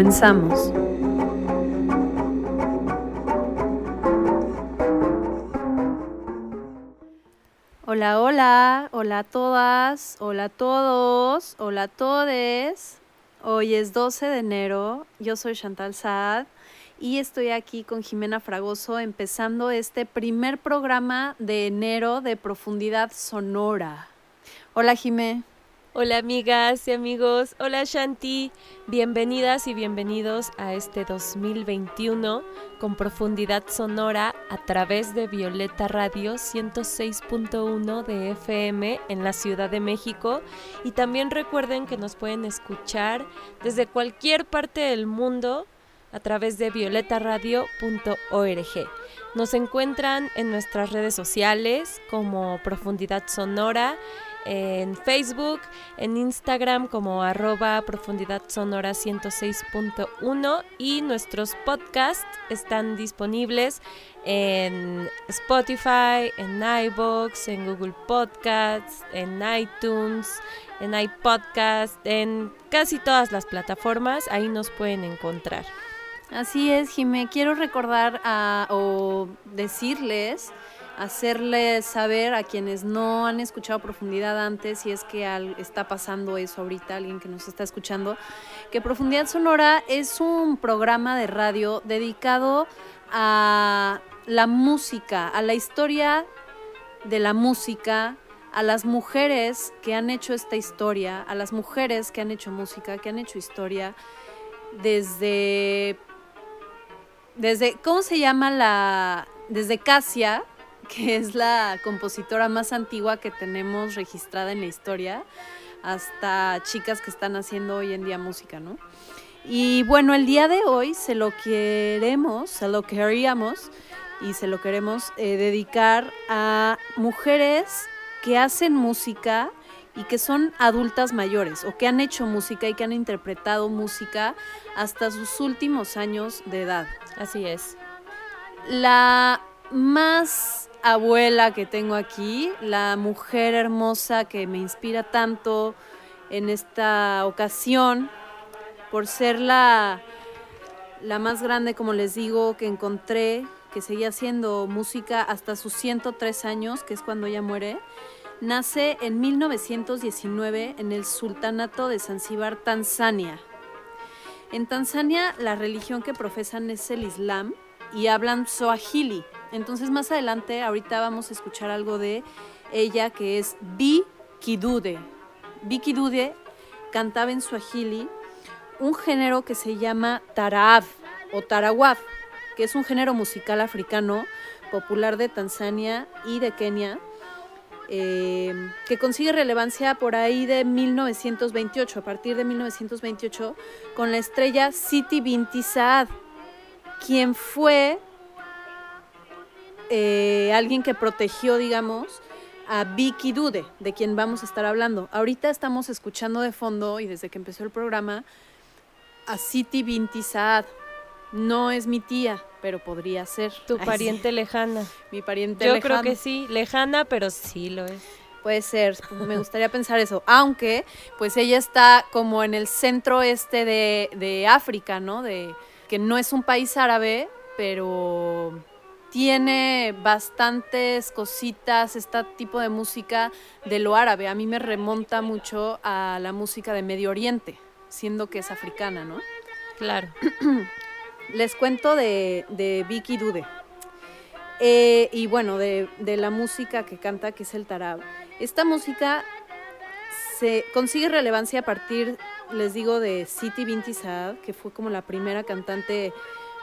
Comenzamos. Hola, hola, hola a todas, hola a todos, hola a todes. Hoy es 12 de enero, yo soy Chantal Saad y estoy aquí con Jimena Fragoso empezando este primer programa de enero de profundidad sonora. Hola Jimé. Hola amigas y amigos, hola Shanti, bienvenidas y bienvenidos a este 2021 con profundidad sonora a través de Violeta Radio 106.1 de FM en la Ciudad de México. Y también recuerden que nos pueden escuchar desde cualquier parte del mundo a través de violetaradio.org. Nos encuentran en nuestras redes sociales como Profundidad Sonora en Facebook, en Instagram como arroba profundidad sonora 106.1 y nuestros podcasts están disponibles en Spotify, en iBox, en Google Podcasts, en iTunes, en iPodcast, en casi todas las plataformas, ahí nos pueden encontrar. Así es, Jimé. Quiero recordar o decirles hacerles saber a quienes no han escuchado profundidad antes, si es que está pasando eso ahorita, alguien que nos está escuchando, que Profundidad Sonora es un programa de radio dedicado a la música, a la historia de la música, a las mujeres que han hecho esta historia, a las mujeres que han hecho música, que han hecho historia, desde, desde ¿cómo se llama la? Desde Casia, que es la compositora más antigua que tenemos registrada en la historia, hasta chicas que están haciendo hoy en día música, ¿no? Y bueno, el día de hoy se lo queremos, se lo queríamos y se lo queremos eh, dedicar a mujeres que hacen música y que son adultas mayores o que han hecho música y que han interpretado música hasta sus últimos años de edad. Así es. La más abuela que tengo aquí, la mujer hermosa que me inspira tanto en esta ocasión, por ser la, la más grande, como les digo, que encontré, que seguía haciendo música hasta sus 103 años, que es cuando ella muere. Nace en 1919 en el Sultanato de Zanzíbar, Tanzania. En Tanzania la religión que profesan es el Islam y hablan Swahili, entonces más adelante, ahorita vamos a escuchar algo de ella que es Bi Kidude. Bi Kidude cantaba en Swahili un género que se llama Taraab o Tarawaf, que es un género musical africano popular de Tanzania y de Kenia, eh, que consigue relevancia por ahí de 1928, a partir de 1928, con la estrella Siti Binti Saad, quien fue eh, alguien que protegió, digamos, a Vicky Dude, de quien vamos a estar hablando. Ahorita estamos escuchando de fondo, y desde que empezó el programa, a Siti Binti Saad. No es mi tía, pero podría ser. Tu pariente lejana. Mi pariente lejana. Yo creo que sí, lejana, pero sí lo es. Puede ser, me gustaría pensar eso. Aunque, pues ella está como en el centro este de, de África, ¿no? De que no es un país árabe, pero tiene bastantes cositas, este tipo de música de lo árabe. A mí me remonta mucho a la música de Medio Oriente, siendo que es africana, ¿no? Claro. Les cuento de, de Vicky Dude. Eh, y bueno, de, de, la música que canta, que es el tarab. Esta música se consigue relevancia a partir, les digo, de Siti Binti Saad, que fue como la primera cantante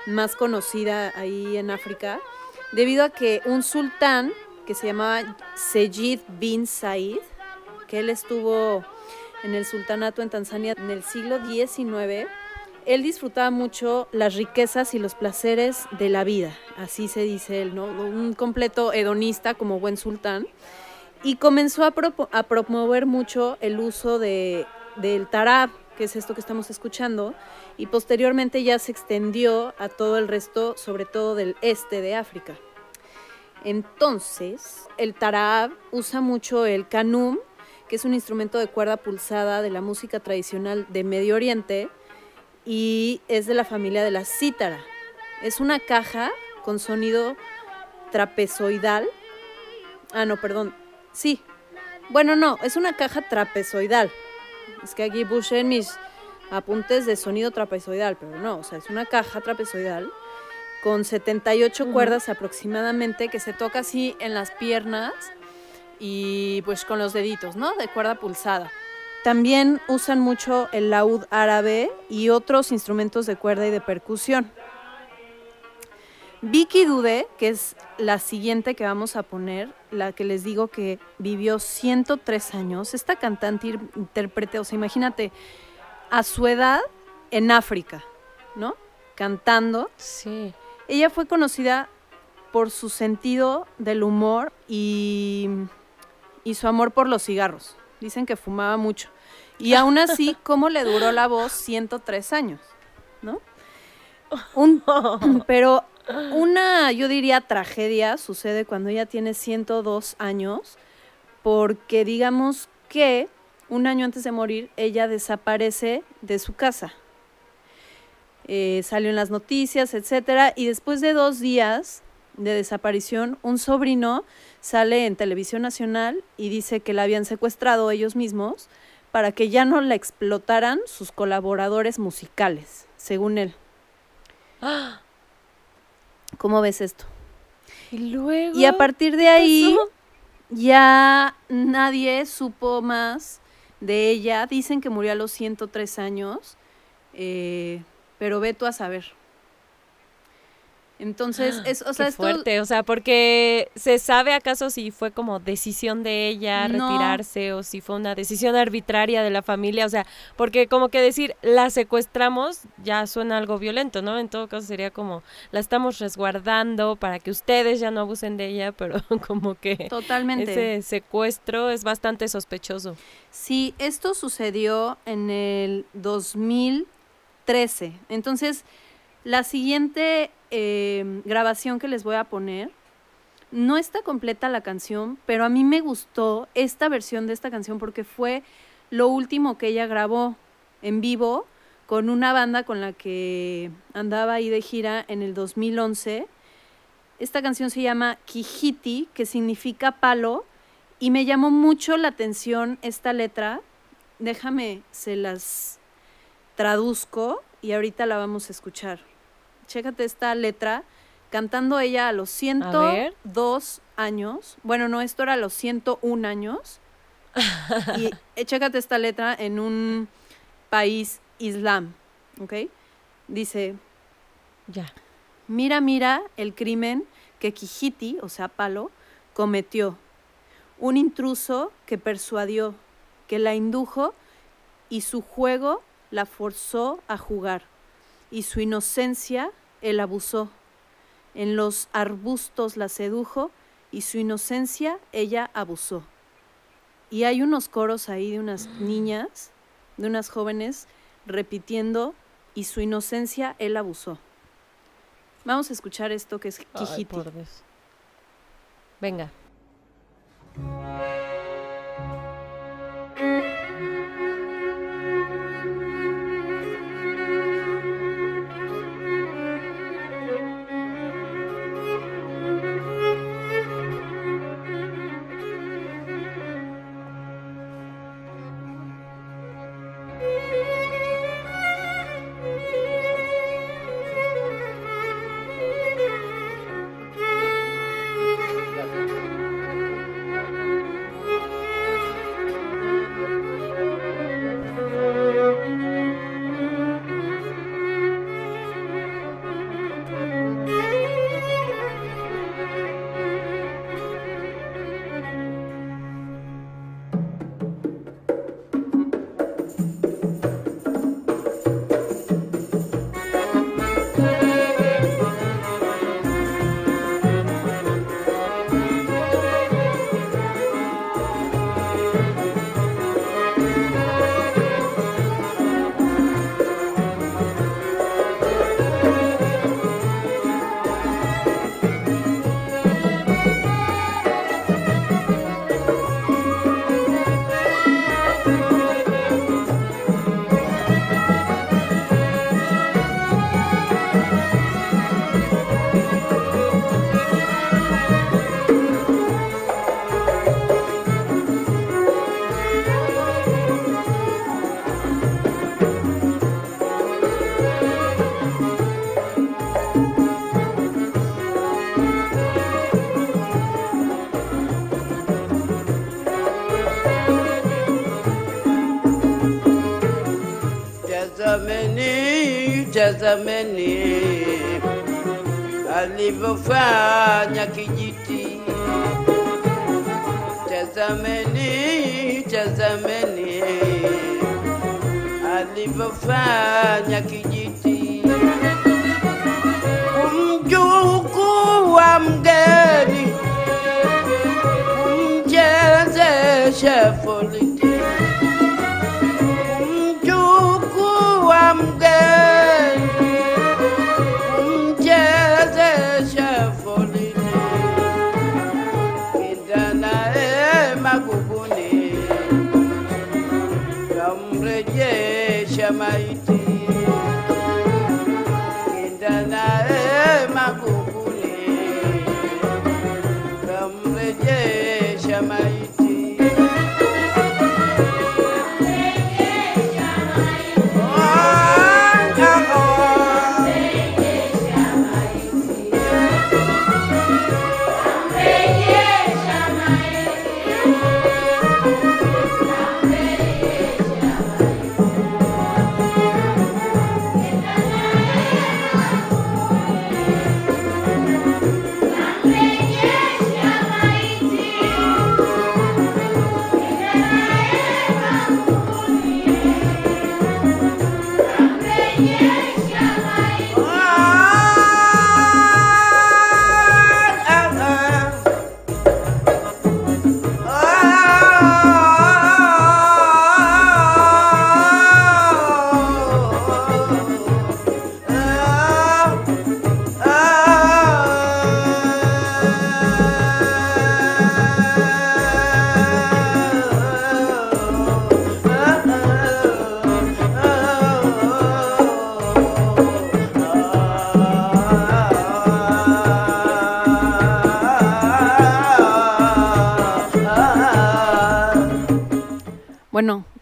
más conocida ahí en África, debido a que un sultán que se llamaba Sejid bin Said, que él estuvo en el sultanato en Tanzania en el siglo XIX, él disfrutaba mucho las riquezas y los placeres de la vida, así se dice él, ¿no? Un completo hedonista como buen sultán. Y comenzó a, a promover mucho el uso de, del tarab, que es esto que estamos escuchando, y posteriormente ya se extendió a todo el resto, sobre todo del este de África. Entonces, el tarab usa mucho el kanum, que es un instrumento de cuerda pulsada de la música tradicional de Medio Oriente y es de la familia de la cítara. Es una caja con sonido trapezoidal. Ah, no, perdón. Sí. Bueno, no, es una caja trapezoidal. Es que aquí puse mis apuntes de sonido trapezoidal, pero no, o sea, es una caja trapezoidal con 78 cuerdas aproximadamente que se toca así en las piernas y pues con los deditos, ¿no? De cuerda pulsada. También usan mucho el laúd árabe y otros instrumentos de cuerda y de percusión. Vicky Dude, que es la siguiente que vamos a poner, la que les digo que vivió 103 años, esta cantante intérprete, o sea, imagínate, a su edad en África, ¿no? Cantando. Sí. Ella fue conocida por su sentido del humor y, y su amor por los cigarros. Dicen que fumaba mucho. Y aún así, ¿cómo le duró la voz 103 años? ¿No? pero una, yo diría, tragedia sucede cuando ella tiene 102 años, porque digamos que un año antes de morir, ella desaparece de su casa. Eh, salió en las noticias, etcétera, y después de dos días de desaparición, un sobrino sale en televisión nacional y dice que la habían secuestrado ellos mismos para que ya no la explotaran sus colaboradores musicales, según él. ¿Cómo ves esto? Y luego. Y a partir de ahí ya nadie supo más de ella. Dicen que murió a los 103 años. Eh, pero ve tú a saber. Entonces, es, o sea, Qué fuerte, o sea, porque se sabe acaso si fue como decisión de ella retirarse o si fue una decisión arbitraria de la familia, o sea, porque como que decir la secuestramos ya suena algo violento, ¿no? En todo caso sería como la estamos resguardando para que ustedes ya no abusen de ella, pero como que Totalmente. ese secuestro es bastante sospechoso. Sí, esto sucedió en el 2000 13. Entonces, la siguiente eh, grabación que les voy a poner, no está completa la canción, pero a mí me gustó esta versión de esta canción porque fue lo último que ella grabó en vivo con una banda con la que andaba ahí de gira en el 2011. Esta canción se llama Kijiti, que significa palo, y me llamó mucho la atención esta letra. Déjame, se las traduzco y ahorita la vamos a escuchar. Chécate esta letra, cantando ella a los 102 años. Bueno, no, esto era a los 101 años. y eh, chécate esta letra en un país islam, ¿ok? Dice, ya. Mira, mira el crimen que Kijiti, o sea, Palo, cometió. Un intruso que persuadió, que la indujo y su juego la forzó a jugar, y su inocencia él abusó. En los arbustos la sedujo, y su inocencia ella abusó. Y hay unos coros ahí de unas niñas, de unas jóvenes, repitiendo, y su inocencia él abusó. Vamos a escuchar esto que es Kijiti. Venga.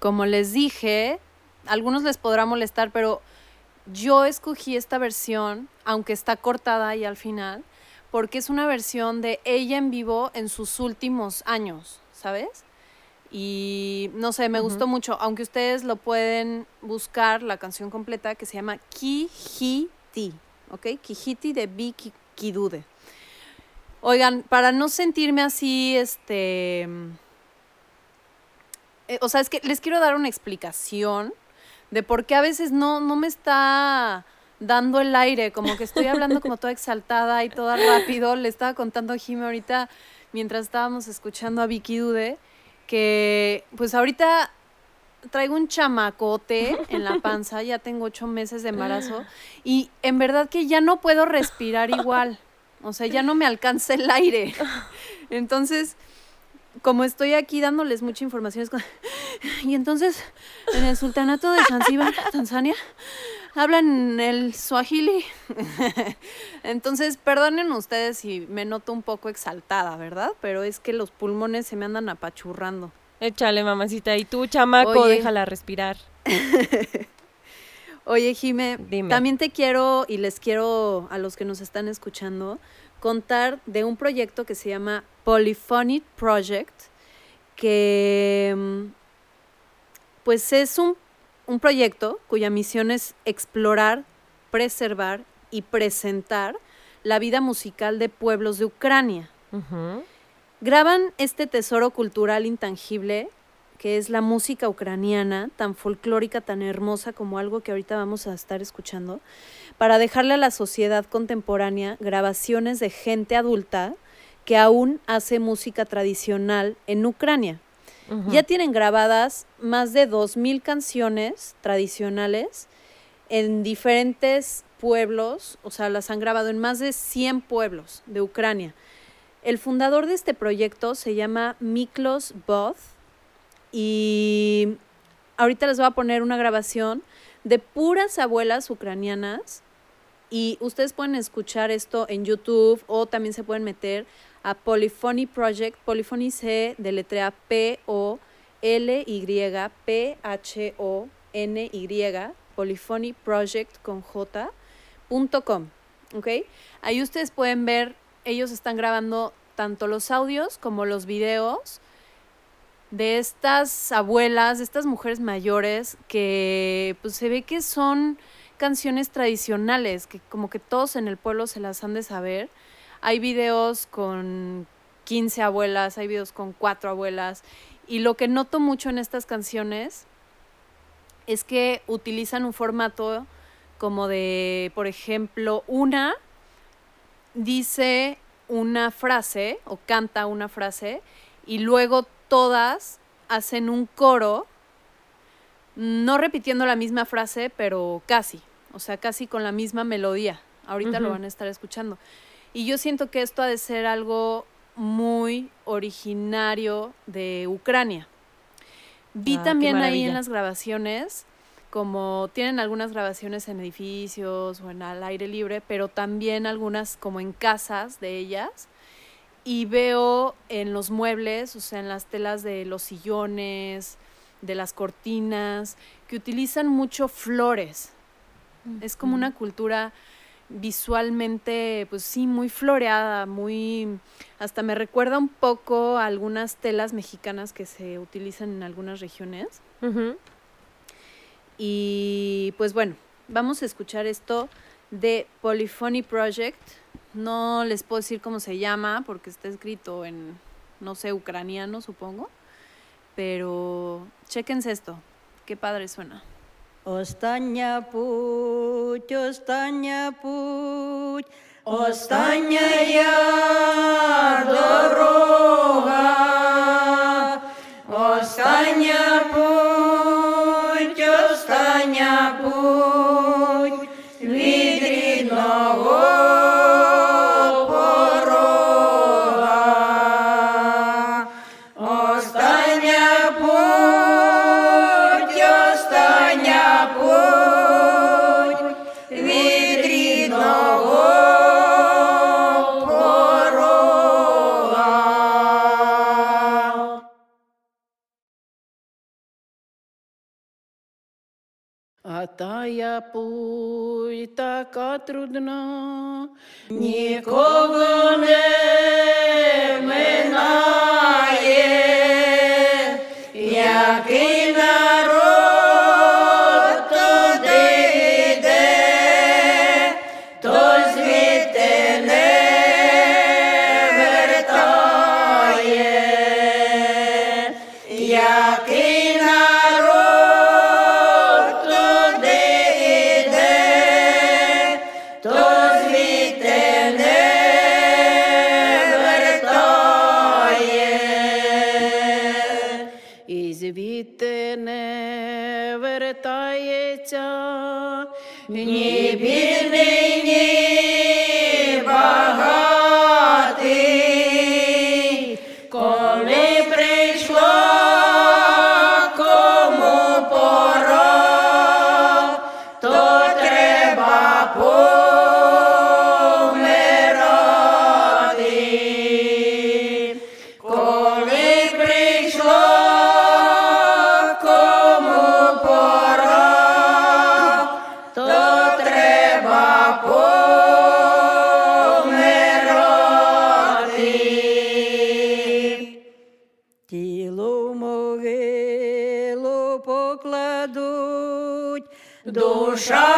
Como les dije, a algunos les podrá molestar, pero yo escogí esta versión, aunque está cortada ahí al final, porque es una versión de ella en vivo en sus últimos años, ¿sabes? Y no sé, me gustó mucho, aunque ustedes lo pueden buscar, la canción completa que se llama Kijiti, ¿ok? Kijiti de Vicky Kidude. Oigan, para no sentirme así, este... eh, o sea, es que les quiero dar una explicación de por qué a veces no, no me está dando el aire, como que estoy hablando como toda exaltada y toda rápido. Le estaba contando a Jimmy ahorita, mientras estábamos escuchando a Vicky Dude, que pues ahorita traigo un chamacote en la panza, ya tengo ocho meses de embarazo y en verdad que ya no puedo respirar igual, o sea, ya no me alcanza el aire. Entonces, como estoy aquí dándoles mucha información, es y entonces en el sultanato de Zanzíbar, Tanzania, hablan el swahili. Entonces, perdonen ustedes si me noto un poco exaltada, ¿verdad? Pero es que los pulmones se me andan apachurrando. Échale, mamacita. Y tú, chamaco, Oye. déjala respirar. Oye, Jime, Dime. también te quiero y les quiero a los que nos están escuchando contar de un proyecto que se llama Polyphonic Project, que mm, pues es un, un proyecto cuya misión es explorar, preservar y presentar la vida musical de pueblos de Ucrania. Graban este tesoro cultural intangible que es la música ucraniana, tan folclórica, tan hermosa como algo que ahorita vamos a estar escuchando, para dejarle a la sociedad contemporánea grabaciones de gente adulta que aún hace música tradicional en Ucrania. Ya tienen grabadas más de 2.000 canciones tradicionales en diferentes pueblos, o sea, las han grabado en más de 100 pueblos de Ucrania. El fundador de este proyecto se llama Miklos Both y ahorita les voy a poner una grabación de puras abuelas ucranianas y ustedes pueden escuchar esto en YouTube o también se pueden meter a Polyphony Project. Polyphony se deletrea P-O-L-Y-P-H-O-N-Y, Polyphony Project con J, punto. Ahí ustedes pueden ver, ellos están grabando tanto los audios como los videos de estas abuelas, de estas mujeres mayores que pues se ve que son canciones tradicionales que como que todos en el pueblo se las han de saber. Hay videos con 15 abuelas, hay videos con cuatro abuelas y lo que noto mucho en estas canciones es que utilizan un formato como de, por ejemplo, una dice una frase o canta una frase y luego todas hacen un coro, no repitiendo la misma frase, pero casi, o sea, casi con la misma melodía. Ahorita lo van a estar escuchando. Y yo siento que esto ha de ser algo muy originario de Ucrania. Vi Ah, también ahí en las grabaciones, como tienen algunas grabaciones en edificios o en al aire libre, pero también algunas como en casas de ellas. Y veo en los muebles, o sea, en las telas de los sillones, de las cortinas, que utilizan mucho flores. Es como una cultura visualmente, pues sí, muy floreada, muy... Hasta me recuerda un poco a algunas telas mexicanas que se utilizan en algunas regiones. Y pues bueno, vamos a escuchar esto de Polyphony Project. No les puedo decir cómo se llama porque está escrito en, no sé, ucraniano supongo. Pero chéquense esto. Qué padre suena. Остання путь, остання путь, остання дорога, остання путь, остання путь А тая путь така трудна, Нікого не минає, який народ Russia!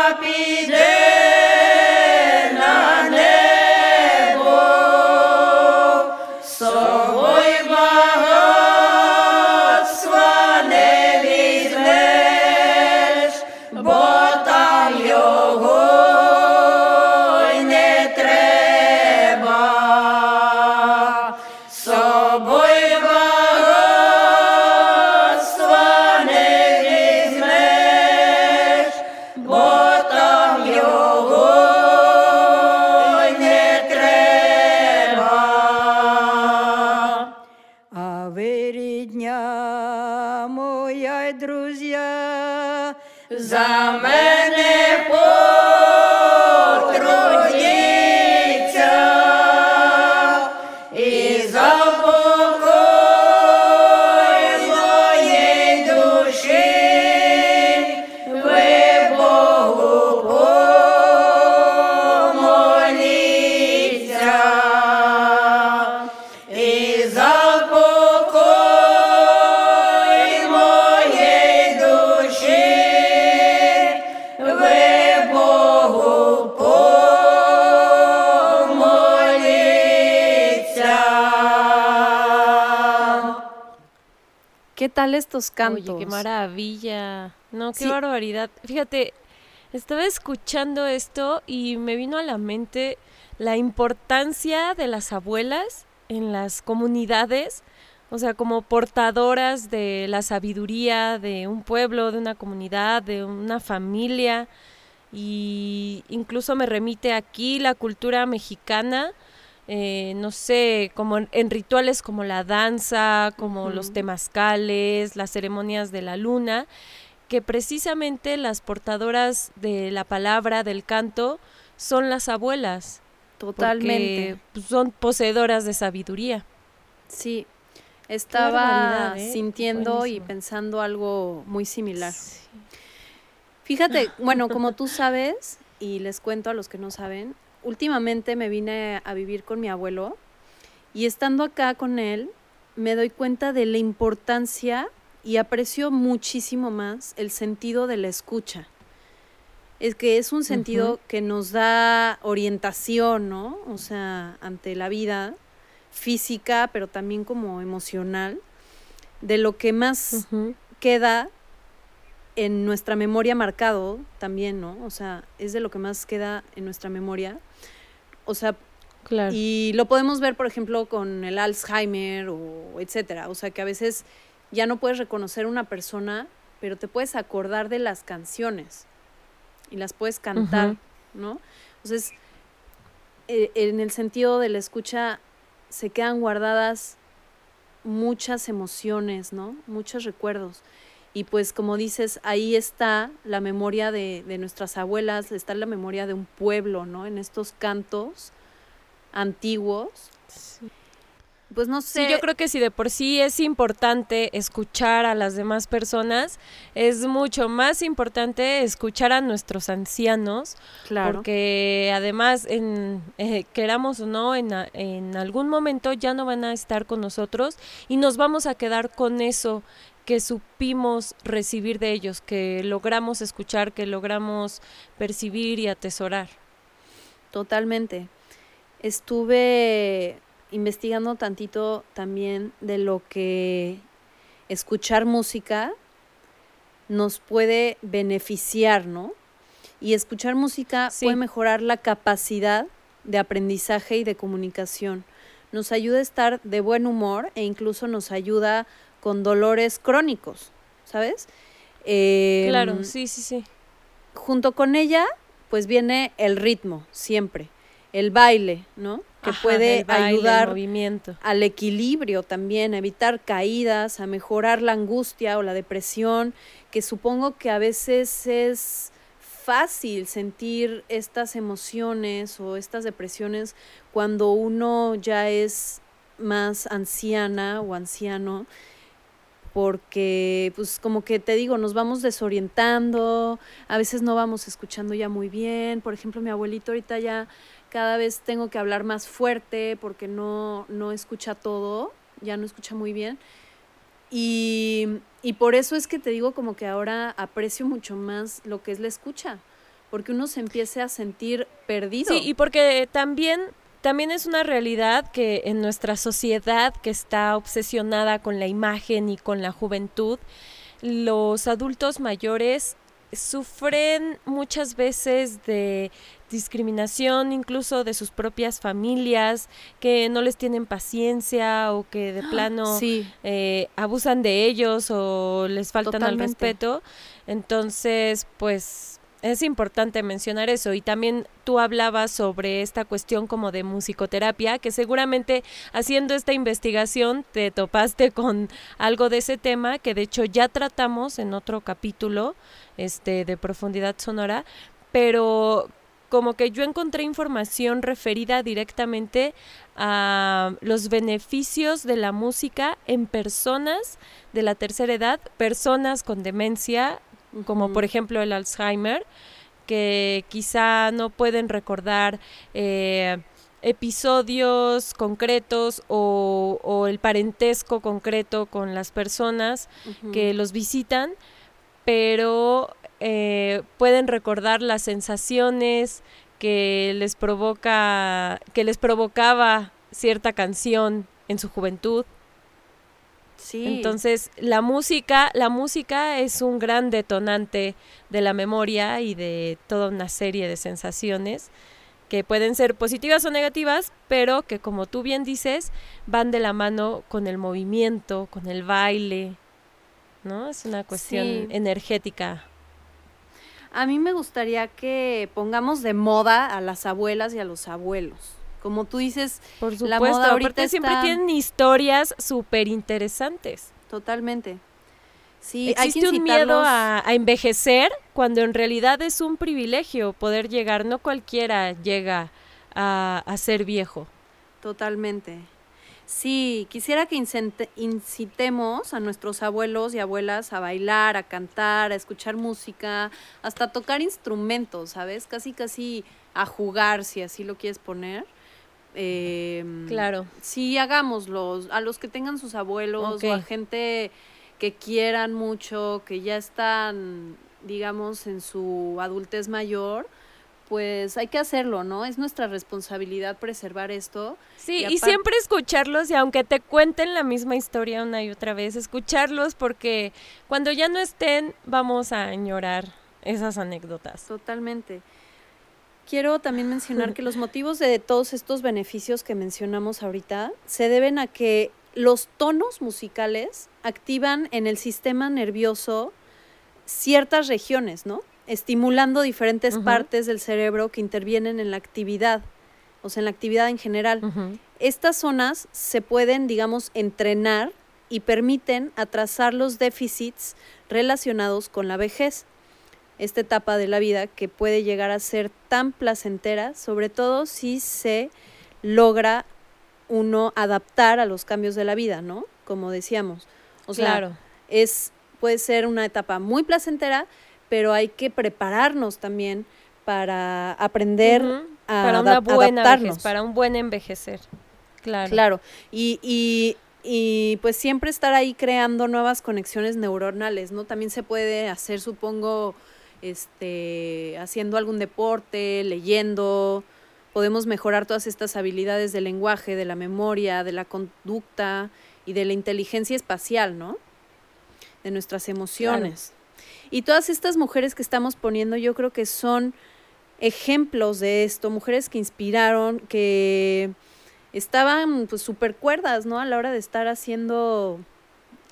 Estos cantos? Oye, qué maravilla. No, qué Sí. barbaridad. Fíjate, estaba escuchando esto y me vino a la mente la importancia de las abuelas en las comunidades, o sea, como portadoras de la sabiduría de un pueblo, de una comunidad, de una familia. Y incluso me remite aquí la cultura mexicana, eh, no sé, como en, en rituales como la danza, como los temazcales, las ceremonias de la luna, que precisamente las portadoras de la palabra, del canto, son las abuelas. Totalmente. pues, son poseedoras de sabiduría. Sí. Estaba ¿eh? sintiendo y pensando algo muy similar. Fíjate, bueno, como tú sabes, y les cuento a los que no saben, últimamente me vine a vivir con mi abuelo y estando acá con él me doy cuenta de la importancia y aprecio muchísimo más el sentido de la escucha. Es que es un sentido que nos da orientación, ¿no? O sea, ante la vida física, pero también como emocional, de lo que más queda en nuestra memoria marcado también, ¿no? O sea, es de lo que más queda en nuestra memoria. O sea, Claro. y lo podemos ver, por ejemplo, con el Alzheimer o etcétera. O sea, que a veces ya no puedes reconocer una persona, pero te puedes acordar de las canciones y las puedes cantar. ¿no? Entonces, eh, en el sentido de la escucha, se quedan guardadas muchas emociones, ¿no? Muchos recuerdos. Y pues como dices, ahí está la memoria de, de nuestras abuelas, está la memoria de un pueblo, ¿no? En estos cantos antiguos. Sí. Pues no sé. Sí, yo creo que si de por sí es importante escuchar a las demás personas, es mucho más importante escuchar a nuestros ancianos, claro. porque además, en, eh, queramos o no, en, en algún momento ya no van a estar con nosotros y nos vamos a quedar con eso que supimos recibir de ellos, que logramos escuchar, que logramos percibir y atesorar. Totalmente. Estuve investigando tantito también de lo que escuchar música nos puede beneficiar, ¿no? Y escuchar música Sí. puede mejorar la capacidad de aprendizaje y de comunicación. Nos ayuda a estar de buen humor e incluso nos ayuda con dolores crónicos, ¿sabes? Em, claro, sí, sí, sí. junto con ella, pues viene el ritmo, siempre. El baile, ¿no? Que Ajá, puede baile, ayudar movimiento. al equilibrio también, a evitar caídas, a mejorar la angustia o la depresión, que supongo que a veces es fácil sentir estas emociones o estas depresiones cuando uno ya es más anciana o anciano porque pues como que te digo, nos vamos desorientando, a veces no vamos escuchando ya muy bien, por ejemplo, mi abuelito ahorita ya cada vez tengo que hablar más fuerte porque no, no escucha todo, ya no escucha muy bien. Y, y por eso es que te digo como que ahora aprecio mucho más lo que es la escucha, porque uno se empiece a sentir perdido. Sí, y porque también, también es una realidad que en nuestra sociedad que está obsesionada con la imagen y con la juventud, los adultos mayores sufren muchas veces de discriminación incluso de sus propias familias, que no les tienen paciencia o que de plano Sí, eh, abusan de ellos o les faltan al respeto. Entonces, pues es importante mencionar eso. Y también tú hablabas sobre esta cuestión como de musicoterapia, que seguramente haciendo esta investigación te topaste con algo de ese tema, que de hecho ya tratamos en otro capítulo este, de profundidad sonora, pero como que yo encontré información referida directamente a los beneficios de la música en personas de la tercera edad, personas con demencia, como por ejemplo el Alzheimer, que quizá no pueden recordar eh, episodios concretos o, o el parentesco concreto con las personas que los visitan, pero eh, pueden recordar las sensaciones que les provoca, que les provocaba cierta canción en su juventud. Sí. Entonces, la música, la música es un gran detonante de la memoria y de toda una serie de sensaciones que pueden ser positivas o negativas, pero que como tú bien dices, van de la mano con el movimiento, con el baile, ¿no? Es una cuestión Sí. energética. A mí me gustaría que pongamos de moda a las abuelas y a los abuelos. Como tú dices, Por supuesto, La moda ahorita aparte siempre está- tienen historias súper interesantes. totalmente. Sí, hay que Existe un miedo a, a envejecer cuando en realidad es un privilegio poder llegar, no cualquiera llega a, a ser viejo. Totalmente. Sí, quisiera que incitemos a nuestros abuelos y abuelas a bailar, a cantar, a escuchar música, hasta tocar instrumentos, ¿sabes? Casi, casi a jugar, si así lo quieres poner. Em, Claro. Sí, hagámoslo. A los que tengan sus abuelos o a gente que quieran mucho, que ya están, digamos, en su adultez mayor, pues hay que hacerlo, ¿no? Es nuestra responsabilidad preservar esto. Sí, Y y, siempre escucharlos y aunque te cuenten la misma historia una y otra vez, escucharlos porque cuando ya no estén vamos a añorar esas anécdotas. Totalmente. Quiero también mencionar que los motivos de todos estos beneficios que mencionamos ahorita se deben a que los tonos musicales activan en el sistema nervioso ciertas regiones, ¿no? Estimulando diferentes partes del cerebro que intervienen en la actividad, o sea, en la actividad en general. Estas zonas se pueden, digamos, entrenar y permiten atrasar los déficits relacionados con la vejez. Esta etapa de la vida que puede llegar a ser tan placentera, sobre todo si se logra uno adaptar a los cambios de la vida, ¿no? Como decíamos. O sea, claro. es puede ser una etapa muy placentera, pero hay que prepararnos también para aprender a para una buena adaptarnos. vejez, para un buen envejecer. Claro. Claro, y, y, y pues siempre estar ahí creando nuevas conexiones neuronales, ¿no? También se puede hacer, supongo, este, haciendo algún deporte, leyendo, podemos mejorar todas estas habilidades del lenguaje, de la memoria, de la conducta y de la inteligencia espacial, ¿no? De nuestras emociones. Y todas estas mujeres que estamos poniendo, yo creo que son ejemplos de esto, mujeres que inspiraron, que estaban pues súper cuerdas, ¿no? A la hora de estar haciendo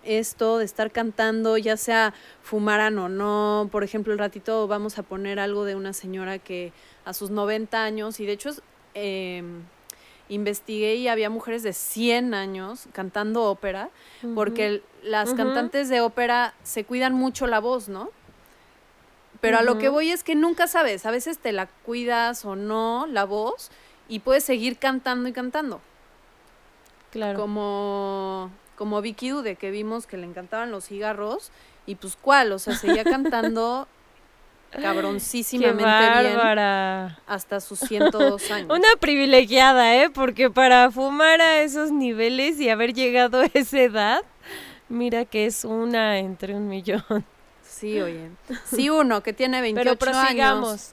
esto, de estar cantando, ya sea fumaran o no. Por ejemplo, el ratito vamos a poner algo de una señora que a sus 90 años, y de hecho eh, investigué y había mujeres de 100 años cantando ópera, porque las cantantes de ópera se cuidan mucho la voz, ¿no? Pero a lo que voy es que nunca sabes, a veces te la cuidas o no la voz y puedes seguir cantando y cantando. Claro. Como, como Vicky Dude, que vimos que le encantaban los cigarros y pues cuál, o sea, seguía cantando cabroncísimamente bien hasta sus 102 años. Una privilegiada, ¿eh? Porque para fumar a esos niveles y haber llegado a esa edad, mira que es una entre un millón. Sí, oye. Sí, uno que tiene 28 Pero años.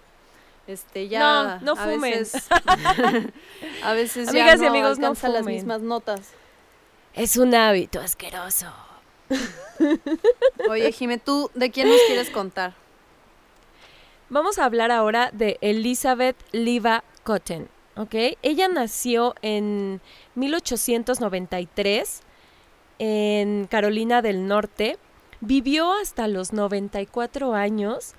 Este, ya. No, no a fumen. veces- a veces Amigas ya y no amigos, no alcanza las fumen. mismas notas. Es un hábito asqueroso. Oye, Jime, ¿tú de quién nos quieres contar? Vamos a hablar ahora de Elizabeth Liva Cotton, ¿ok? Ella nació en 1893 en Carolina del Norte, vivió hasta los 94 años,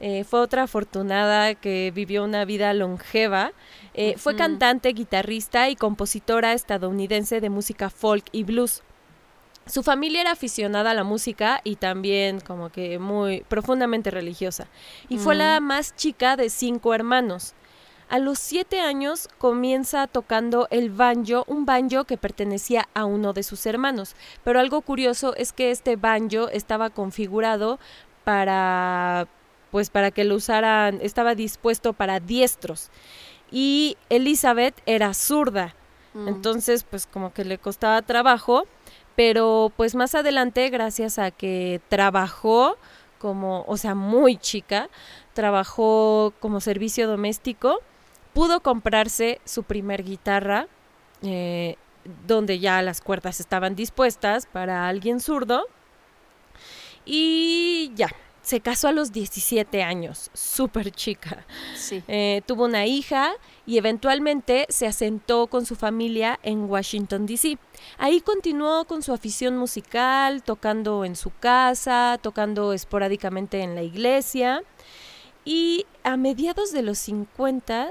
eh, fue otra afortunada que vivió una vida longeva, eh, fue cantante, guitarrista y compositora estadounidense de música folk y blues. Su familia era aficionada a la música y también como que muy profundamente religiosa. Y fue la más chica de cinco hermanos. A los siete años comienza tocando el banjo, un banjo que pertenecía a uno de sus hermanos. Pero algo curioso es que este banjo estaba configurado para, pues para que lo usaran, estaba dispuesto para diestros. Y Elizabeth era zurda. Mm. Entonces, pues como que le costaba trabajo, pero pues más adelante, gracias a que trabajó como, o sea, muy chica, trabajó como servicio doméstico, pudo comprarse su primer guitarra, eh, donde ya las cuerdas estaban dispuestas para alguien zurdo. Y ya, se casó a los 17 años, súper chica. Sí. Eh, tuvo una hija y eventualmente se asentó con su familia en Washington, D.C. Ahí continuó con su afición musical, tocando en su casa, tocando esporádicamente en la iglesia. Y a mediados de los 50,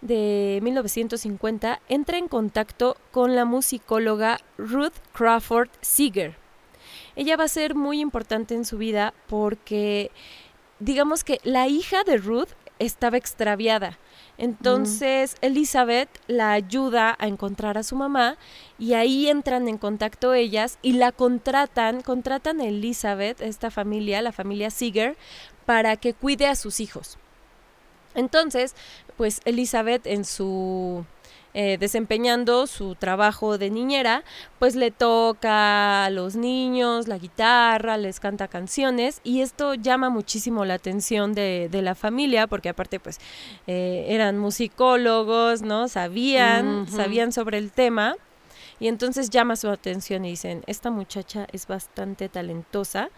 de 1950, entra en contacto con la musicóloga Ruth Crawford Seeger ella va a ser muy importante en su vida porque digamos que la hija de Ruth estaba extraviada. Entonces Elizabeth la ayuda a encontrar a su mamá y ahí entran en contacto ellas y la contratan, contratan a Elizabeth, esta familia, la familia Seeger, para que cuide a sus hijos. Entonces, pues Elizabeth en su eh, desempeñando su trabajo de niñera, pues le toca a los niños la guitarra, les canta canciones y esto llama muchísimo la atención de, la familia porque aparte pues eh, eran musicólogos, ¿no? Sabían, sabían sobre el tema y entonces llama su atención y dicen, esta muchacha es bastante talentosa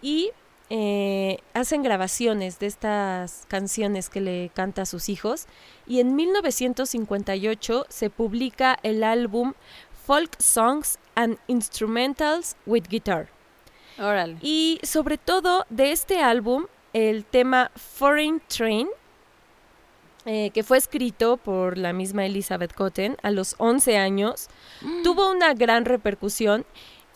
y eh, hacen grabaciones de estas canciones que le canta a sus hijos y en 1958 se publica el álbum Folk Songs and Instrumentals with Guitar. Y sobre todo de este álbum, el tema Foreign Train, eh, que fue escrito por la misma Elizabeth Cotten a los 11 años, mm. tuvo una gran repercusión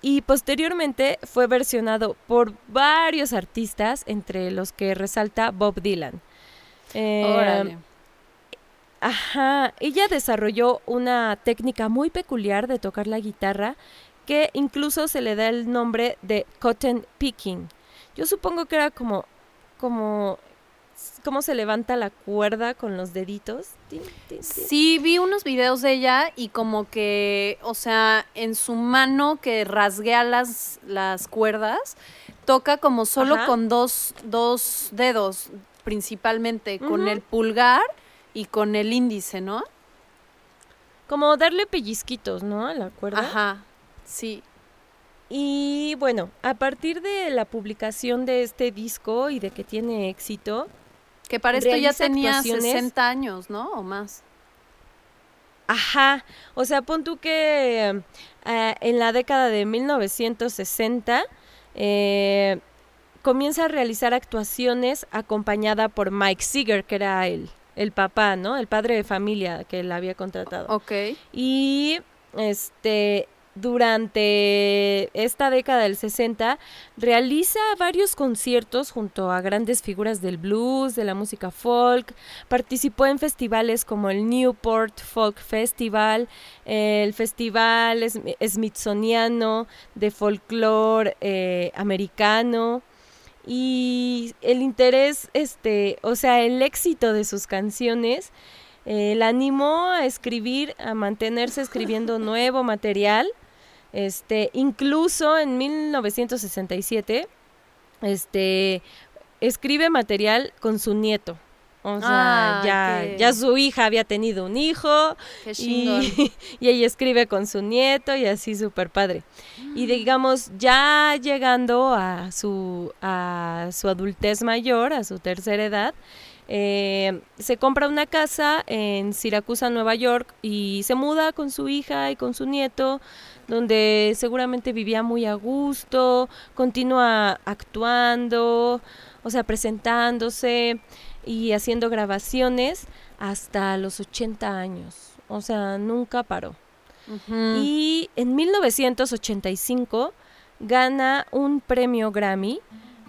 y posteriormente fue versionado por varios artistas, entre los que resalta Bob Dylan. Eh, ajá, ella desarrolló una técnica muy peculiar de tocar la guitarra que incluso se le da el nombre de cotton picking. Yo supongo que era como, como cómo se levanta la cuerda con los deditos. Sí, vi unos videos de ella y como que, o sea, en su mano que rasguea las, las cuerdas, toca como solo con dos, dos dedos, principalmente, con el pulgar y con el índice, ¿no? Como darle pellizquitos, ¿no? A la cuerda. Ajá, sí. Y bueno, a partir de la publicación de este disco y de que tiene éxito, que para esto ya tenía 60 años, ¿no? O más. Ajá, o sea, pon tú que eh, en la década de 1960 eh, comienza a realizar actuaciones acompañada por Mike Seeger, que era el, el papá, ¿no? El padre de familia que la había contratado. Ok. Y este durante esta década del 60 realiza varios conciertos junto a grandes figuras del blues, de la música folk, participó en festivales como el Newport Folk Festival, el Festival Smithsoniano de Folklore eh, Americano y el interés, este, o sea, el éxito de sus canciones eh, la animó a escribir, a mantenerse escribiendo nuevo material este, incluso en 1967, este, escribe material con su nieto. O sea, ya, ya su hija había tenido un hijo y, y, ella escribe con su nieto y así súper padre. Y mm. digamos, ya llegando a su, a su adultez mayor, a su tercera edad, eh, se compra una casa en Siracusa, Nueva York, y se muda con su hija y con su nieto, donde seguramente vivía muy a gusto, continúa actuando, o sea, presentándose y haciendo grabaciones hasta los 80 años. O sea, nunca paró. Y en 1985 gana un premio Grammy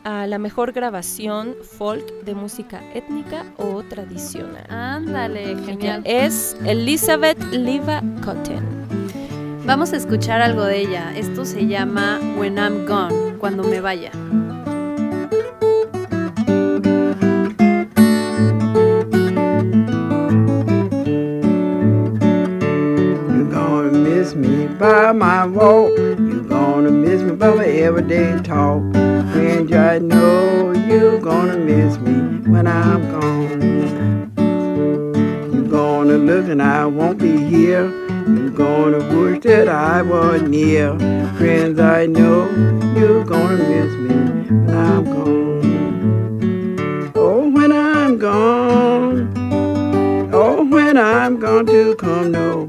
a la mejor grabación folk de música étnica o tradicional. Ándale, genial. Es Elizabeth Liva Cotton. Vamos a escuchar algo de ella. Esto se llama When I'm Gone, cuando me vaya. me by my walk. You're gonna miss me by my everyday talk. And I know you're gonna miss me when I'm gone. You're gonna look and I won't be here. You're gonna wish that I was near. Friends, I know you're gonna miss me when I'm gone. Oh, when I'm gone. Oh, when I'm gone to come no.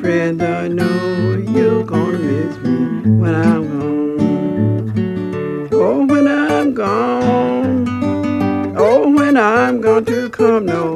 Friends, I know you're gonna miss me when I'm gone. Oh, when I'm gone. Oh, when I'm gone to come no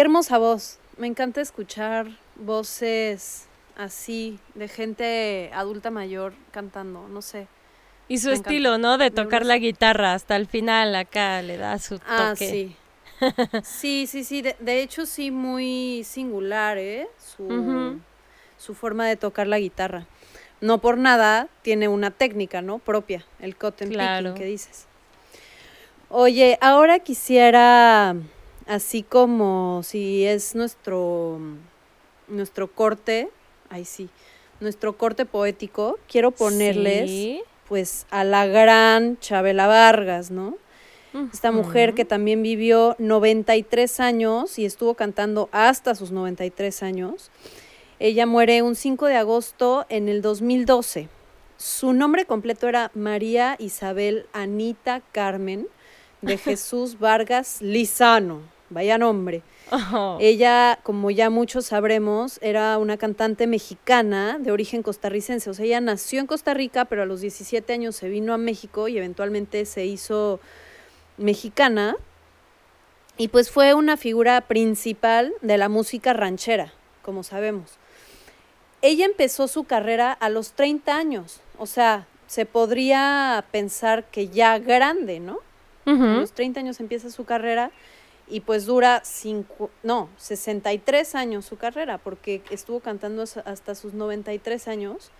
qué hermosa voz. Me encanta escuchar voces así de gente adulta mayor cantando, no sé. Y su Me encanta. estilo, ¿no? De tocar la guitarra hasta el final acá le da su toque. Ah, sí. Sí, sí, sí. De, de hecho, sí, muy singular, ¿eh? Su, su forma de tocar la guitarra. No por nada tiene una técnica, ¿no? Propia, el cotton Claro. picking que dices. Oye, ahora quisiera, así como si es nuestro, nuestro corte, ay sí, nuestro corte poético, quiero ponerles Sí. pues a la gran Chabela Vargas, ¿no? Esta mujer que también vivió 93 años y estuvo cantando hasta sus 93 años. Ella muere un 5 de agosto en el 2012. Su nombre completo era María Isabel Anita Carmen de Jesús Vargas Lizano. Vaya nombre. Oh. Ella, como ya muchos sabremos, era una cantante mexicana de origen costarricense. O sea, ella nació en Costa Rica, pero a los 17 años se vino a México y eventualmente se hizo mexicana. Y pues fue una figura principal de la música ranchera, como sabemos. Ella empezó su carrera a los 30 años. O sea, se podría pensar que ya grande, ¿no? A los 30 años empieza su carrera y pues dura cinco, no, 63 años su carrera, porque estuvo cantando hasta- sus 93 años.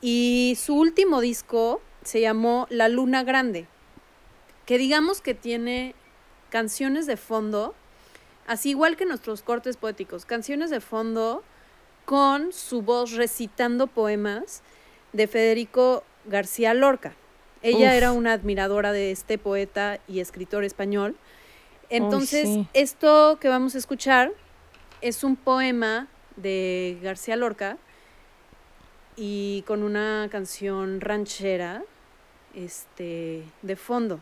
Y su último disco se llamó La Luna Grande, que digamos que tiene canciones de fondo, así igual que nuestros cortes poéticos, canciones de fondo con su voz recitando poemas de Federico García Lorca. Ella Uf. era una admiradora de este poeta y escritor español. Entonces, sí. esto que vamos a escuchar es un poema de García Lorca y con una canción ranchera este, de fondo.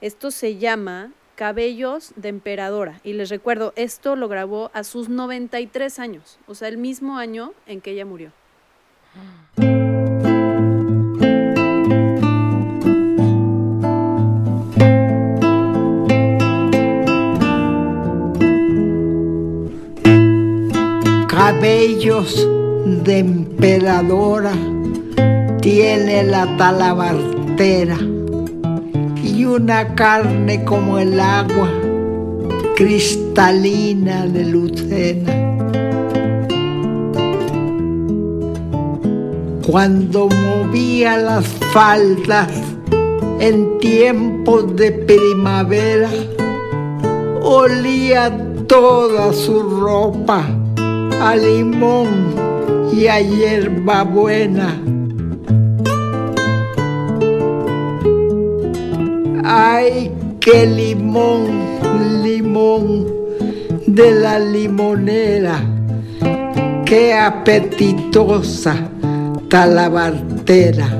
Esto se llama Cabellos de Emperadora. Y les recuerdo, esto lo grabó a sus 93 años, o sea, el mismo año en que ella murió. cabellos de emperadora tiene la talabartera y una carne como el agua cristalina de lucena. Cuando movía las faldas en tiempos de primavera, olía toda su ropa a limón y a hierbabuena. Ay, qué limón, limón de la limonera, qué apetitosa talabartera.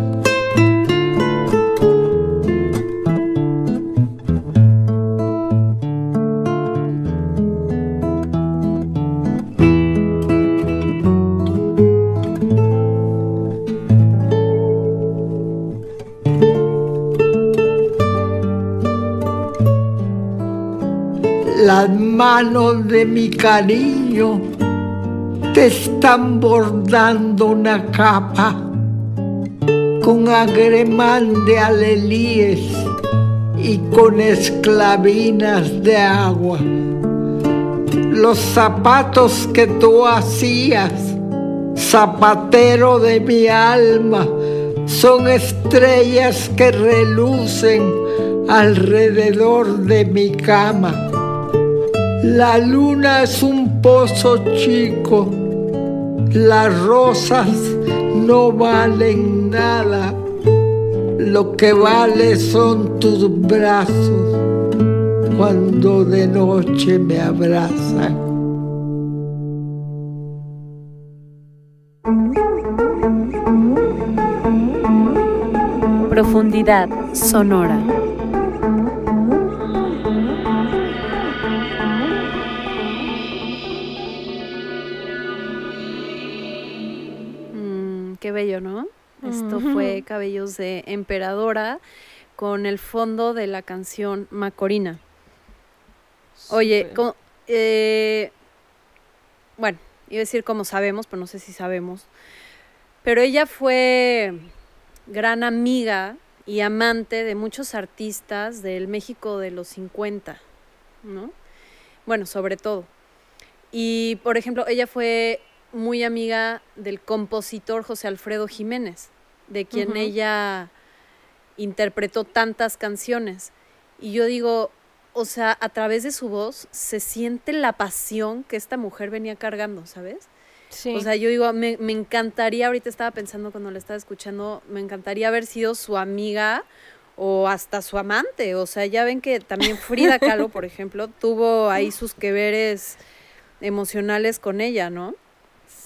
Manos de mi cariño te están bordando una capa con agremán de alelíes y con esclavinas de agua. Los zapatos que tú hacías, zapatero de mi alma, son estrellas que relucen alrededor de mi cama. La luna es un pozo chico, las rosas no valen nada, lo que vale son tus brazos cuando de noche me abrazan. Profundidad sonora. ¿No? Esto fue Cabellos de Emperadora con el fondo de la canción Macorina. Oye, eh, bueno, iba a decir como sabemos, pero no sé si sabemos. Pero ella fue gran amiga y amante de muchos artistas del México de los 50, ¿no? Bueno, sobre todo. Y, por ejemplo, ella fue muy amiga del compositor José Alfredo Jiménez, de quien ella interpretó tantas canciones. Y yo digo, o sea, a través de su voz se siente la pasión que esta mujer venía cargando, ¿sabes? Sí. O sea, yo digo, me, me encantaría, ahorita estaba pensando cuando la estaba escuchando, me encantaría haber sido su amiga o hasta su amante. O sea, ya ven que también Frida Kahlo, por ejemplo, tuvo ahí sus que veres emocionales con ella, ¿no?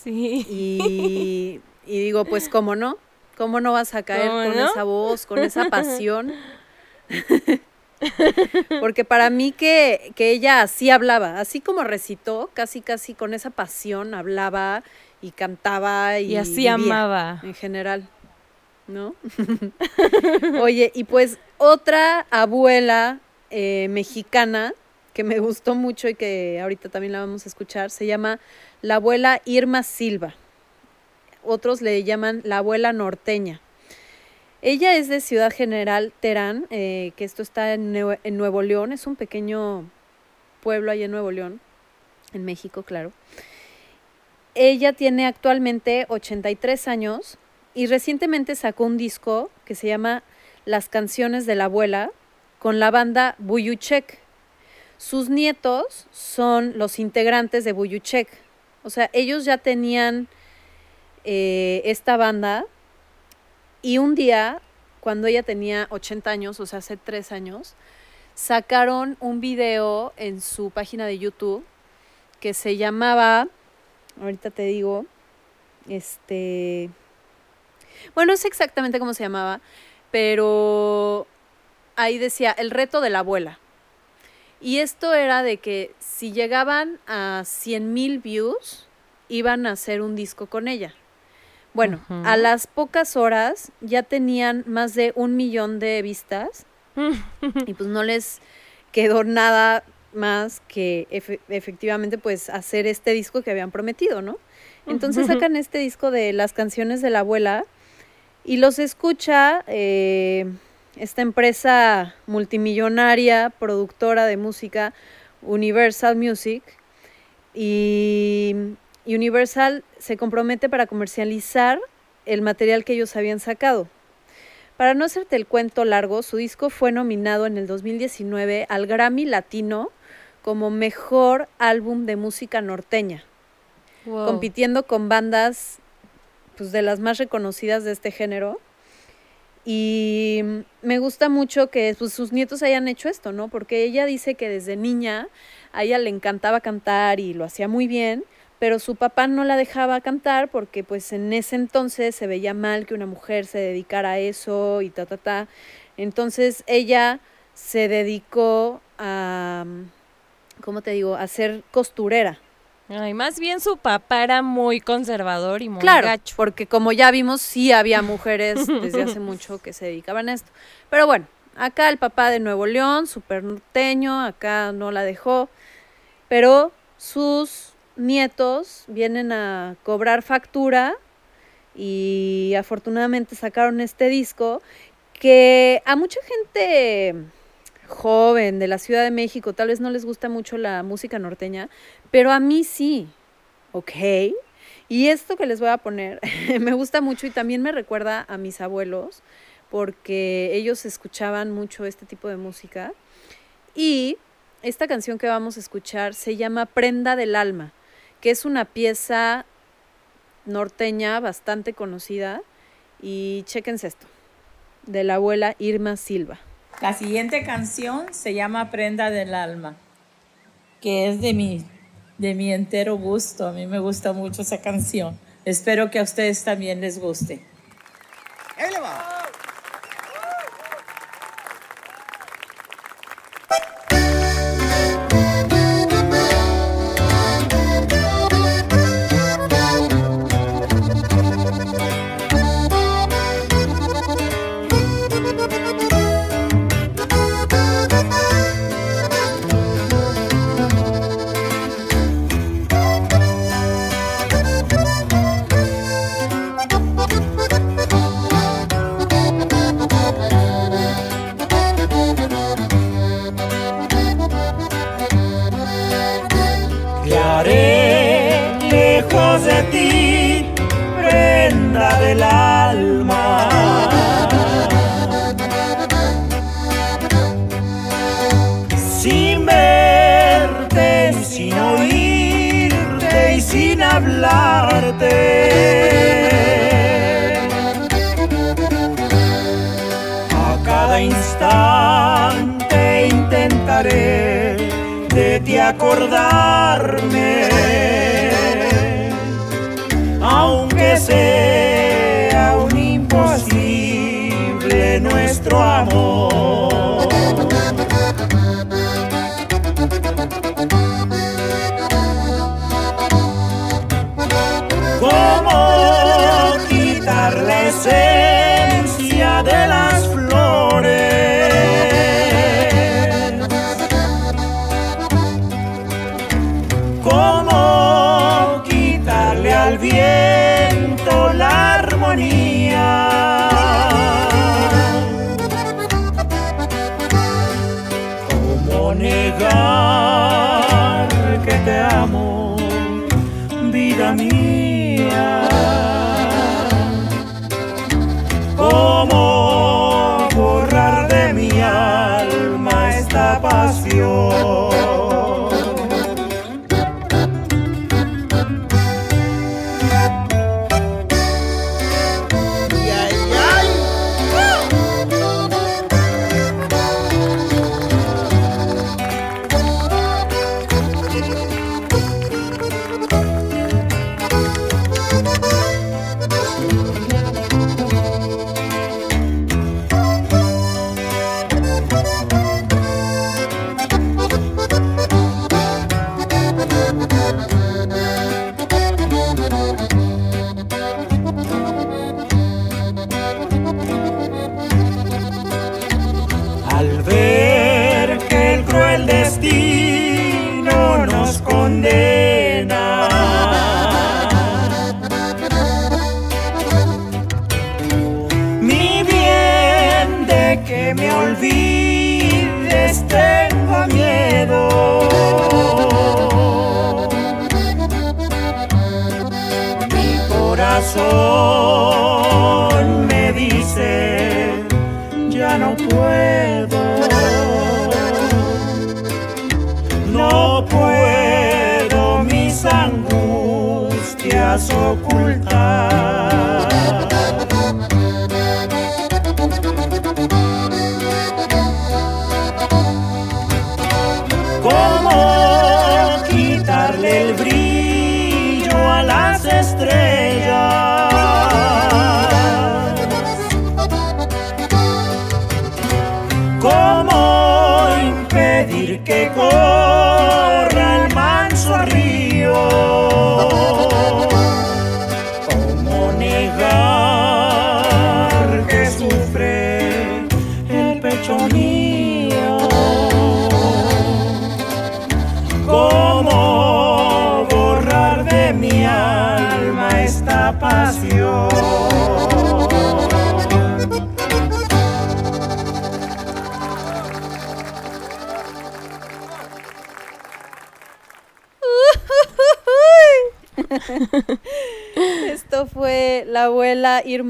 Sí. Y, y digo, pues cómo no, ¿Cómo no vas a caer ¿Cómo con no? esa voz, con esa pasión? Porque para mí que, que ella así hablaba, así como recitó, casi casi con esa pasión hablaba y cantaba y, Y así vivía amaba. en general, ¿no? Oye, y pues otra abuela eh, mexicana que me gustó mucho y que ahorita también la vamos a escuchar, se llama la abuela Irma Silva. Otros le llaman la abuela norteña. Ella es de Ciudad General Terán, eh, que esto está en, Nue- en Nuevo León, es un pequeño pueblo ahí en Nuevo León, en México, claro. Ella tiene actualmente 83 años y recientemente sacó un disco que se llama Las canciones de la abuela con la banda Buyuchek. Sus nietos son los integrantes de Buyuchek. O sea, ellos ya tenían eh, esta banda y un día, cuando ella tenía 80 años, o sea, hace tres años, sacaron un video en su página de YouTube que se llamaba, ahorita te digo, este, bueno, no sé exactamente cómo se llamaba, pero ahí decía el reto de la abuela. Y esto era de que si llegaban a 100 mil views, iban a hacer un disco con ella. Bueno, a las pocas horas ya tenían más de un millón de vistas y pues no les quedó nada más que efe- efectivamente pues hacer este disco que habían prometido, ¿no? Entonces sacan este disco de las canciones de la abuela y los escucha eh, esta empresa multimillonaria, productora de música, Universal Music, y Universal se compromete para comercializar el material que ellos habían sacado. Para no hacerte el cuento largo, su disco fue nominado en el 2019 al Grammy Latino como mejor álbum de música norteña, Wow. compitiendo con bandas pues, de las más reconocidas de este género. Y me gusta mucho que pues, sus nietos hayan hecho esto, ¿no? Porque ella dice que desde niña a ella le encantaba cantar y lo hacía muy bien, pero su papá no la dejaba cantar porque pues en ese entonces se veía mal que una mujer se dedicara a eso y ta, ta, ta. Entonces ella se dedicó a, ¿cómo te digo?, a ser costurera. Ay, más bien su papá era muy conservador y muy Claro, gacho. porque como ya vimos, sí había mujeres desde hace mucho que se dedicaban a esto. Pero bueno, acá el papá de Nuevo León, súper norteño, acá no la dejó, pero sus nietos vienen a cobrar factura y afortunadamente sacaron este disco que a mucha gente joven de la Ciudad de México tal vez no les gusta mucho la música norteña, pero a mí sí, ¿ok? Y esto que les voy a poner me gusta mucho y también me recuerda a mis abuelos porque ellos escuchaban mucho este tipo de música. Y esta canción que vamos a escuchar se llama Prenda del Alma, que es una pieza norteña bastante conocida. Y chéquense esto, de la abuela Irma Silva. La siguiente canción se llama Prenda del Alma, que es de mi, de mi entero gusto. A mí me gusta mucho esa canción. Espero que a ustedes también les guste. ¿Qué de ti, prenda del alma? Sin verte, sin oírte y sin hablarte. A cada instante intentaré de ti acordarme,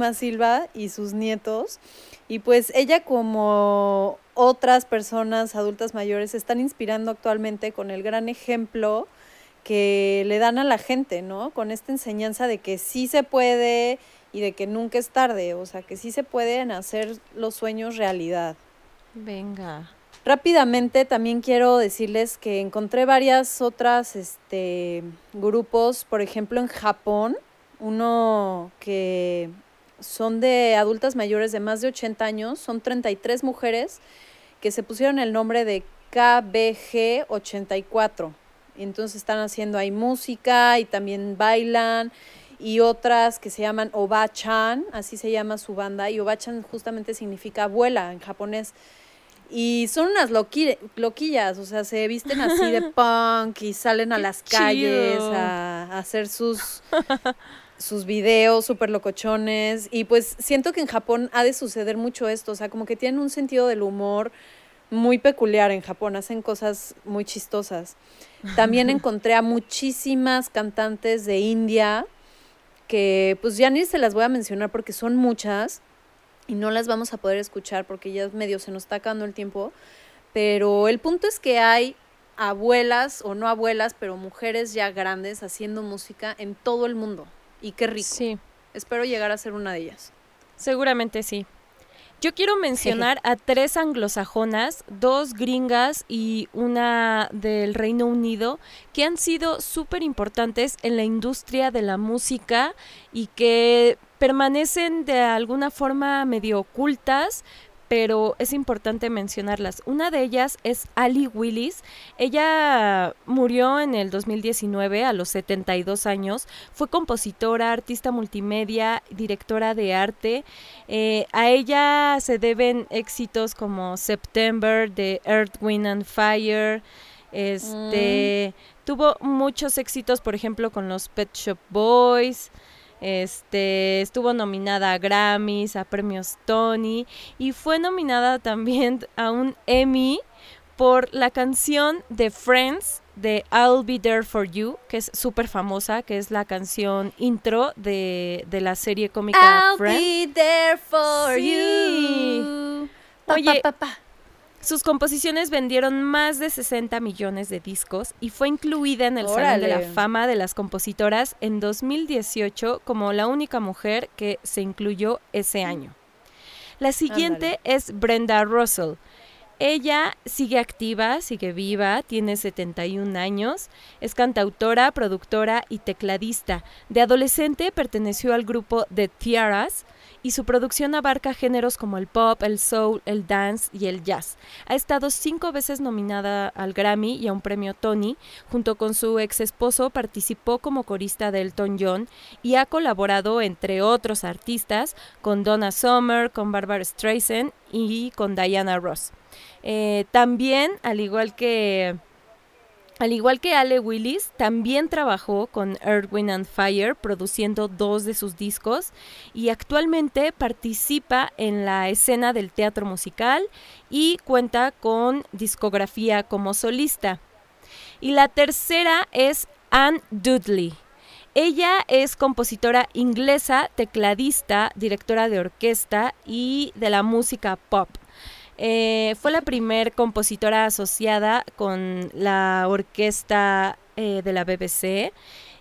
Irma Silva y sus nietos. Y pues ella como otras personas adultas mayores se están inspirando actualmente con el gran ejemplo que le dan a la gente, ¿no? Con esta enseñanza de que sí se puede y de que nunca es tarde, o sea, que sí se pueden hacer los sueños realidad. Venga. Rápidamente también quiero decirles que encontré varias otras este, grupos, por ejemplo en Japón, uno que son de adultas mayores de más de 80 años, son 33 mujeres que se pusieron el nombre de KBG 84. Entonces están haciendo ahí música y también bailan y otras que se llaman Obachan, así se llama su banda, y Obachan justamente significa abuela en japonés. Y son unas loqui- loquillas, o sea, se visten así de punk y salen a Qué las calles a hacer sus, sus videos súper locochones. Y pues siento que en Japón ha de suceder mucho esto, o sea, como que tienen un sentido del humor muy peculiar en Japón, hacen cosas muy chistosas. También encontré a muchísimas cantantes de India que pues ya ni se las voy a mencionar porque son muchas y no las vamos a poder escuchar porque ya medio se nos está acabando el tiempo. Pero el punto es que hay abuelas o no abuelas, pero mujeres ya grandes haciendo música en todo el mundo. Y qué rico. Sí, Espero llegar a ser una de ellas. seguramente sí. Yo quiero mencionar a tres anglosajonas, dos gringas y una del Reino Unido, que han sido súper importantes en la industria de la música y que permanecen de alguna forma medio ocultas, pero es importante mencionarlas. Una de ellas es Ali Willis. Ella murió en el 2019 a los 72 años. Fue compositora, artista multimedia, directora de arte. Eh, a ella se deben éxitos como September de Earth, Wind and Fire. Este tuvo muchos éxitos, por ejemplo, con los Pet Shop Boys. Este estuvo nominada a Grammys, a premios Tony y fue nominada también a un Emmy por la canción de Friends de I'll Be There For You, que es súper famosa, que es la canción intro de, de la serie cómica I'll Friends. be there for Sí. you. Pa, Oye, pa, pa, pa. Sus composiciones vendieron más de 60 millones de discos y fue incluida en el Salón de la. Fama de las Compositoras en 2018 como la única mujer que se incluyó ese año. La siguiente es Brenda Russell. Ella sigue activa, sigue viva, tiene 71 años, es cantautora, productora y tecladista. De adolescente perteneció al grupo The Tiaras y su producción abarca géneros como el pop, el soul, el dance y el jazz. Ha estado cinco veces nominada al Grammy y a un premio Tony. Junto con su ex esposo participó como corista de Elton John y ha colaborado, entre otros artistas, con Donna Summer, con Barbara Streisand y con Diana Ross. Eh, también, al igual que al igual que Ale Willis, también trabajó con Earth, Wind and Fire produciendo dos de sus discos y actualmente participa en la escena del teatro musical y cuenta con discografía como solista. Y la tercera es Anne Dudley. Ella es compositora inglesa, tecladista, directora de orquesta y de la música pop. Eh, fue la primer compositora asociada con la orquesta eh, de la BBC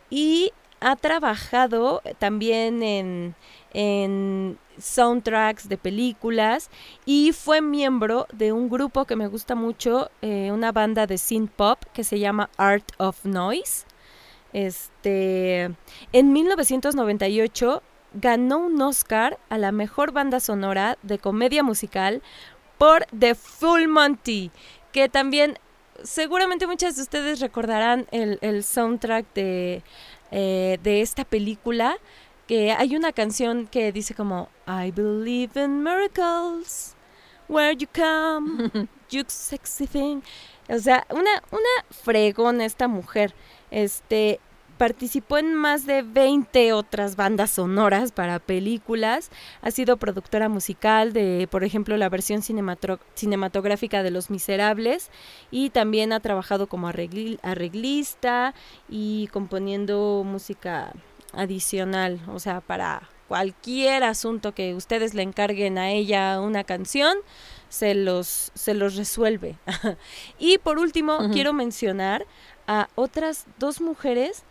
y ha trabajado también en, en soundtracks de películas y fue miembro de un grupo que me gusta mucho, eh, una banda de synth pop que se llama Art of Noise. Este, en 1998 ganó un Oscar a la mejor banda sonora de comedia musical por The Full Monty, que también seguramente muchas de ustedes recordarán el, el soundtrack de, eh, de esta película, que hay una canción que dice como I believe in miracles, where you come, you sexy thing. O sea, una, una fregona esta mujer. Este, participó en más de 20 otras bandas sonoras para películas. Ha sido productora musical de, por ejemplo, la versión cinematográfica de Los Miserables y también ha trabajado como arregli- arreglista y componiendo música adicional, o sea, para cualquier asunto que ustedes le encarguen a ella una canción, se los, se los resuelve. y por último, quiero mencionar a otras dos mujeres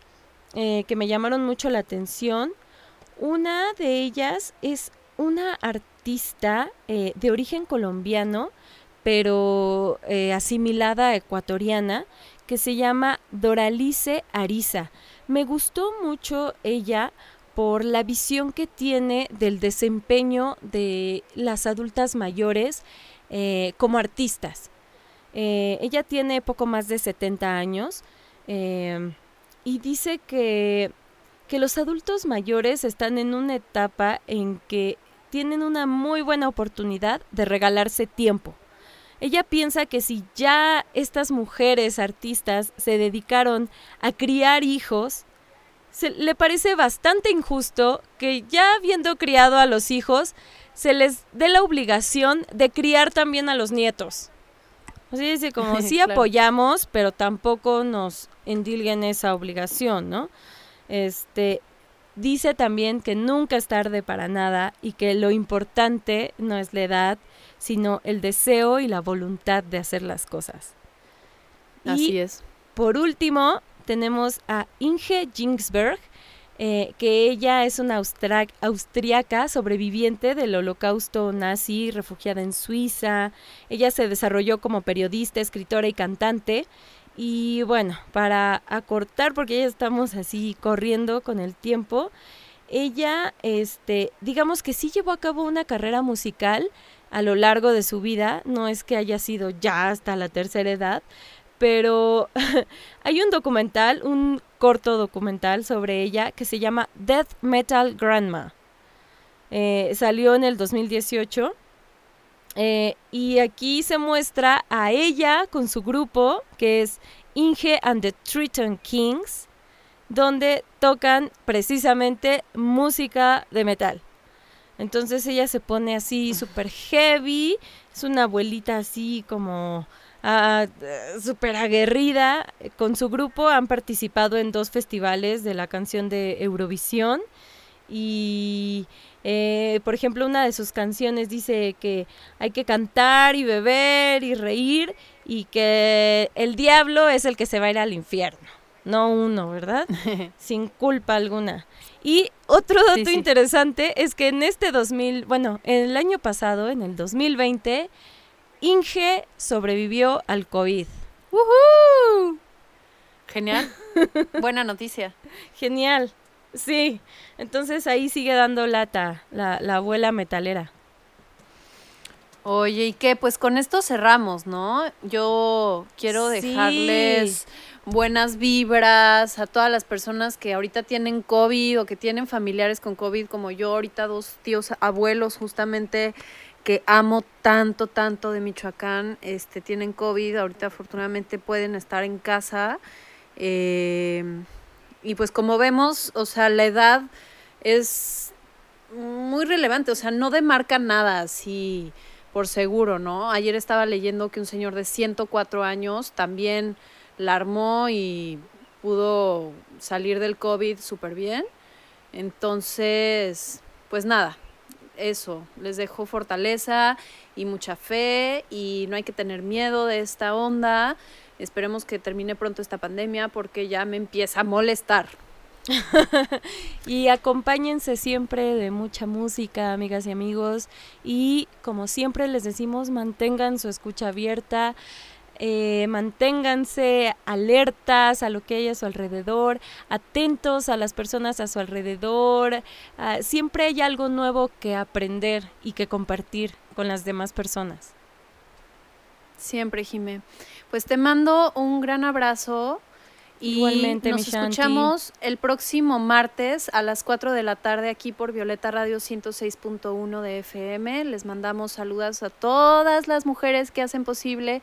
eh, que me llamaron mucho la atención. Una de ellas es una artista eh, de origen colombiano, pero eh, asimilada ecuatoriana, que se llama Doralice Ariza. Me gustó mucho ella por la visión que tiene del desempeño de las adultas mayores como artistas. Ella tiene poco más de 70 años y dice que, que los adultos mayores están en una etapa en que tienen una muy buena oportunidad de regalarse tiempo. Ella piensa que si ya estas mujeres artistas se dedicaron a criar hijos, se, le parece bastante injusto que ya habiendo criado a los hijos, se les dé la obligación de criar también a los nietos. Así dice, como sí Claro. apoyamos, pero tampoco nos endilguen esa obligación, ¿no? Este, dice también que nunca es tarde para nada y que lo importante no es la edad, sino el deseo y la voluntad de hacer las cosas. Así Y es. por último, tenemos a Inge Jingsberg, eh, que ella es una austriaca sobreviviente del holocausto nazi, refugiada en Suiza. Ella se desarrolló como periodista, escritora y cantante. Y bueno, para acortar, porque ya estamos así corriendo con el tiempo, ella, este, digamos que sí llevó a cabo una carrera musical a lo largo de su vida, no es que haya sido ya hasta la tercera edad, pero hay un documental, un corto documental sobre ella que se llama Death Metal Grandma. Eh, salió en el 2018 eh, y aquí se muestra a ella con su grupo que es Inge and the Triton Kings, donde tocan precisamente música de metal. Entonces ella se pone así súper heavy, es una abuelita así como eh, súper aguerrida. Con su grupo han participado en dos festivales de la canción de Eurovisión. Y, eh, por ejemplo, una de sus canciones dice que hay que cantar y beber y reír y que el diablo es el que se va a ir al infierno, no uno, ¿verdad? Sin culpa alguna. Y otro dato Sí, sí. interesante es que en este 2000, bueno, el año pasado, en el 2020, Inge sobrevivió al COVID. ¡Woohoo! Genial. Buena noticia. Genial. Sí, entonces ahí sigue dando lata la, la abuela metalera. Oye, ¿y qué? Pues con esto cerramos, ¿no? Yo quiero Sí. dejarles buenas vibras a todas las personas que ahorita tienen COVID o que tienen familiares con COVID, como yo, ahorita dos tíos abuelos justamente que amo tanto, tanto de Michoacán, este, tienen COVID, ahorita afortunadamente pueden estar en casa. eh, y pues como vemos, o sea, la edad es muy relevante, o sea, no demarca nada así por seguro, ¿no? Ayer estaba leyendo que un señor de 104 años también la armó y pudo salir del COVID súper bien. Entonces, pues nada, eso, les dejo fortaleza y mucha fe y no hay que tener miedo de esta onda. Esperemos que termine pronto esta pandemia porque ya me empieza a molestar. Y acompáñense siempre de mucha música, amigas y amigos. Y como siempre les decimos, mantengan su escucha abierta, eh, manténganse alertas a lo que hay a su alrededor, atentos a las personas a su alrededor. ah, siempre hay algo nuevo que aprender y que compartir con las demás personas. Siempre, Jimé. Pues te mando un gran abrazo. Y Igualmente, nos mi Shanti. escuchamos el próximo martes a las 4 de la tarde aquí por Violeta Radio 106.1 de FM. Les mandamos saludos a todas las mujeres que hacen posible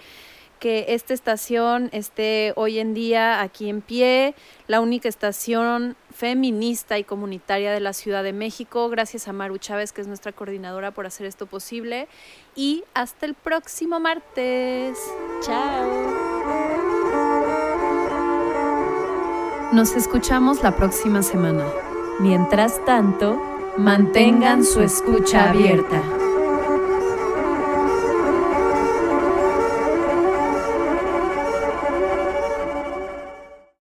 que esta estación esté hoy en día aquí en pie, la única estación feminista y comunitaria de la Ciudad de México. Gracias a Maru Chávez, que es nuestra coordinadora, por hacer esto posible. Y hasta el próximo martes. Chao. Nos escuchamos la próxima semana. Mientras tanto, Mantengan su escucha abierta.